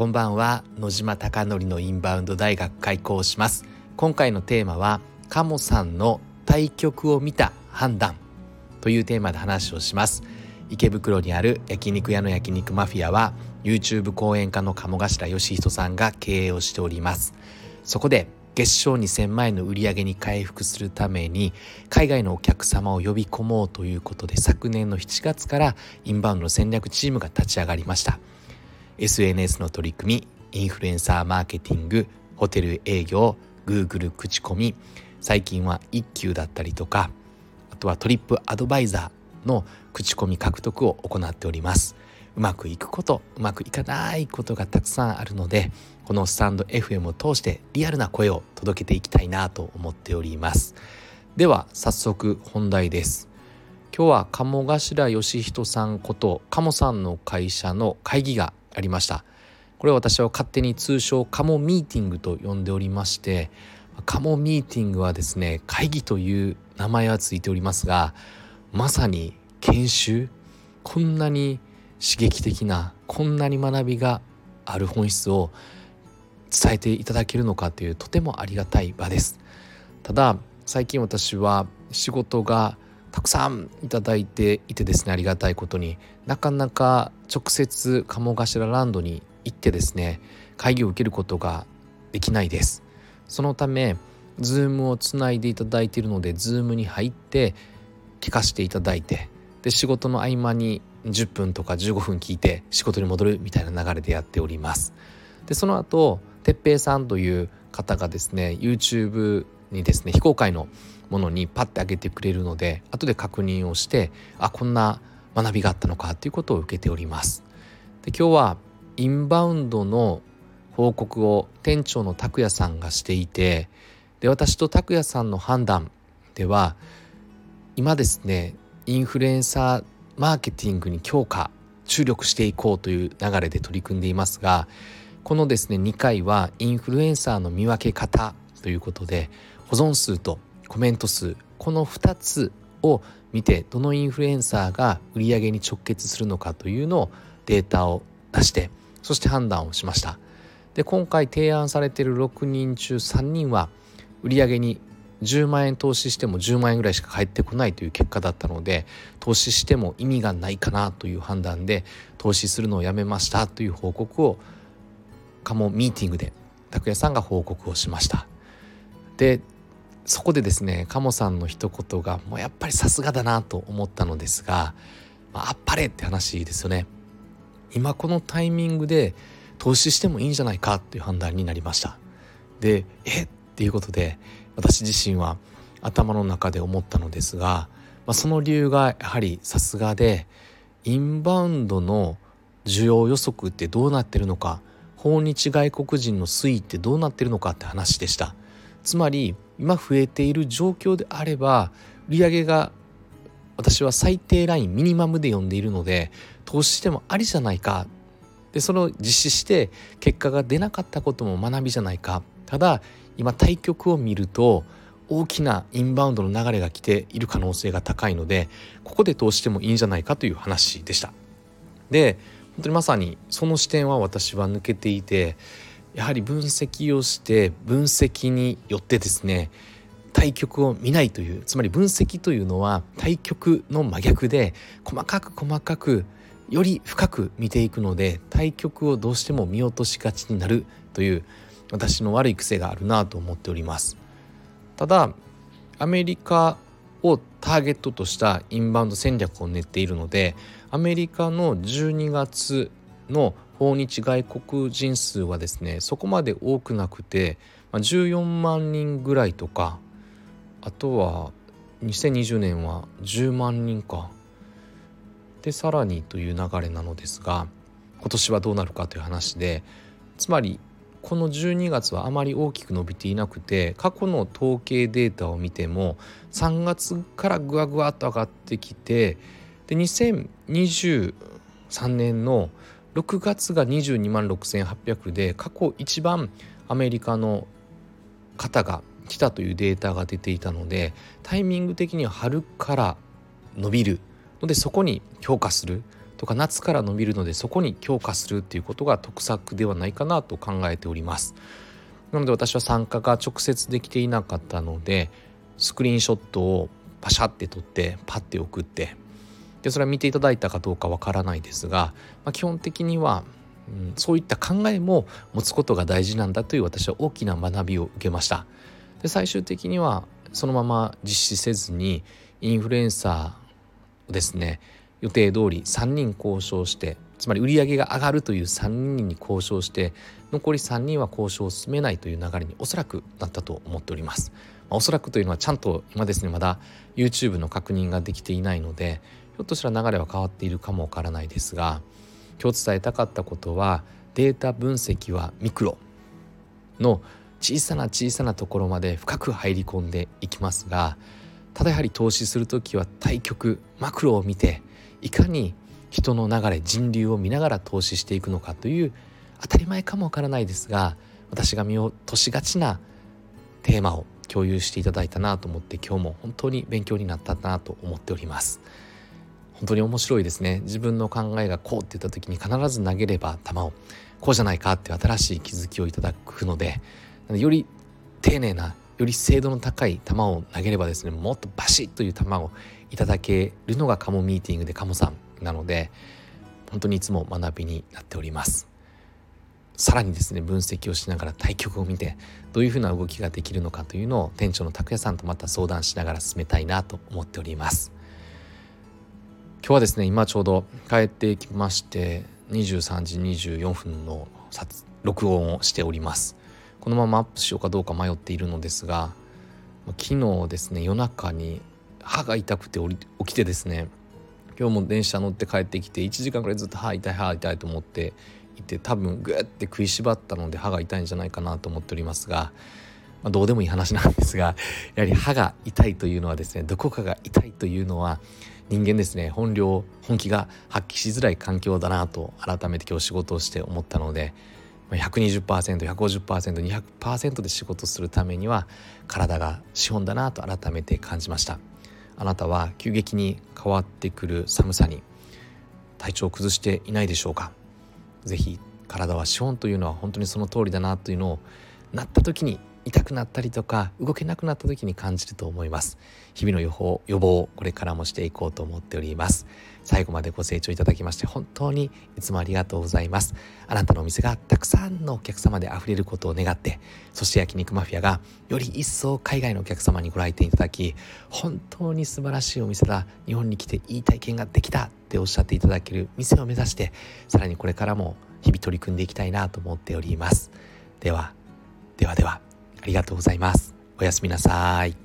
こんばんは。野島貴則のインバウンド大学開講します。今回のテーマは鴨さんの対局を見た判断というテーマで話をします。池袋にある焼肉屋の焼肉マフィアは YouTube 講演家の鴨頭義人さんが経営をしております。そこで月賞2000万円の売り上げに回復するために海外のお客様を呼び込もうということで昨年の7月からインバウンドの戦略チームが立ち上がりました。SNS の取り組みインフルエンサーマーケティングホテル営業 Google 口コミ最近は一休だったりとかあとはトリップアドバイザーの口コミ獲得を行っております。うまくいくことうまくいかないことがたくさんあるのでこのスタンド FM を通してリアルな声を届けていきたいなと思っております。では早速本題です。今日は鴨頭義人さんこと鴨さんの会社の会議がありました。これは私は勝手に通称カモミーティングと呼んでおりましてカモミーティングはですね会議という名前はついておりますがまさに研修こんなに刺激的なこんなに学びがある本質を伝えていただけるのかというとてもありがたい場です。ただ最近私は仕事がたくさんいただいていてですねありがたいことになかなか直接鴨頭ランドに行ってですね会議を受けることができないです。そのため Zoom をつないでいただいているので Zoom に入って聞かせていただいてで仕事の合間に10分とか15分聞いて仕事に戻るみたいな流れでやっております。でその後哲平さんという方がですね YouTube にですね非公開のものにパッて上げてくれるので後で確認をしてあこんな学びがあったのかということを受けております。で今日はインバウンドの報告を店長の拓也さんがしていてで私と拓也さんの判断では今ですねインフルエンサーマーケティングに強化注力していこうという流れで取り組んでいますがこのですね2回はインフルエンサーの見分け方ということで保存数とコメント数この2つを見てどのインフルエンサーが売り上げに直結するのかというのをデータを出してそして判断をしました。で今回提案されている6人中3人は売り上げに10万円投資しても10万円ぐらいしか返ってこないという結果だったので投資しても意味がないかなという判断で投資するのをやめましたという報告をカモミーティングで拓也さんが報告をしました。でそこでですね鴨さんの一言がもうやっぱりさすがだなと思ったのですが、まあ、あっぱれって話ですよね。今このタイミングで投資してもいいんじゃないかっていう判断になりました。でえ？っていうことで私自身は頭の中で思ったのですが、まあ、その理由がやはりさすがでインバウンドの需要予測ってどうなってるのか訪日外国人の推移ってどうなってるのかって話でした。つまり今増えている状況であれば売上が私は最低ラインミニマムで読んでいるので投資してもありじゃないかでそれを実施して結果が出なかったことも学びじゃないかただ今対局を見ると大きなインバウンドの流れが来ている可能性が高いのでここで投資してもいいんじゃないかという話でした。で本当にまさにその視点は私は抜けていてやはり分析をして分析によってですね対局を見ないというつまり分析というのは対局の真逆で細かく細かくより深く見ていくので対局をどうしても見落としがちになるという私の悪い癖があるなと思っております。ただアメリカをターゲットとしたインバウンド戦略を練っているのでアメリカの12月の訪日外国人数はですねそこまで多くなくて14万人ぐらいとかあとは2020年は10万人か。でさらにという流れなのですが今年はどうなるかという話でつまりこの12月はあまり大きく伸びていなくて過去の統計データを見ても3月からぐわぐわっと上がってきてで2023年の6月が22万6800で過去一番アメリカの方が来たというデータが出ていたのでタイミング的には春から伸びるのでそこに評価するとか夏から伸びるのでそこに強化するっていうことが得策ではないかなと考えております。なので私は参加が直接できていなかったのでスクリーンショットをパシャって撮ってパッて送ってでそれは見ていただいたかどうかわからないですが、まあ、基本的には、うん、そういった考えも持つことが大事なんだという私は大きな学びを受けましたで最終的にはそのまま実施せずにインフルエンサーをですね予定通り3人交渉してつまり売り上げが上がるという3人に交渉して残り3人は交渉を進めないという流れにおそらくなったと思っております。まあ、おそらくというのはちゃんと今ですねまだ YouTube の確認ができていないのでょっとした流れは変わっているかもわからないですが今日伝えたかったことはデータ分析はミクロの小さな小さなところまで深く入り込んでいきますがただやはり投資する時は対局マクロを見ていかに人の流れ人流を見ながら投資していくのかという当たり前かもわからないですが私が見落としがちなテーマを共有していただいたなと思って今日も本当に勉強になったなと思っております。本当に面白いですね。自分の考えがこうって言った時に必ず投げれば球をこうじゃないかって新しい気づきをいただくのでより丁寧なより精度の高い球を投げればですねもっとバシッという球をいただけるのがカモミーティングでカモさんなので本当にいつも学びになっております。さらにですね分析をしながら対局を見てどういうふうな動きができるのかというのを店長の拓也さんとまた相談しながら進めたいなと思っております。今日はですね今ちょうど帰ってきまして23時24分の録音をしております。このままアップしようかどうか迷っているのですが昨日ですね夜中に歯が痛くて起きてですね今日も電車乗って帰ってきて1時間くらいずっと歯痛い歯痛いと思っていて多分グーって食いしばったので歯が痛いんじゃないかなと思っておりますが、まあ、どうでもいい話なんですがやはり歯が痛いというのはですねどこかが痛いというのは人間ですね。本領本気が発揮しづらい環境だなと改めて今日仕事をして思ったので 120%150%200% で仕事するためには体が資本だなと改めて感じました。あなたは急激に変わってくる寒さに体調を崩していないでしょうか？是非体は資本というのは本当にその通りだなというのをなった時に痛くなったりとか動けなくなった時に感じると思います。日々の予報予防これからもしていこうと思っております。最後までご清聴いただきまして本当にいつもありがとうございます。あなたのお店がたくさんのお客様で溢れることを願ってそして焼肉マフィアがより一層海外のお客様にご来店いただき本当に素晴らしいお店だ。日本に来ていい体験ができたっておっしゃっていただける店を目指してさらにこれからも日々取り組んでいきたいなと思っております。ではではでは。ありがとうございます。おやすみなさい。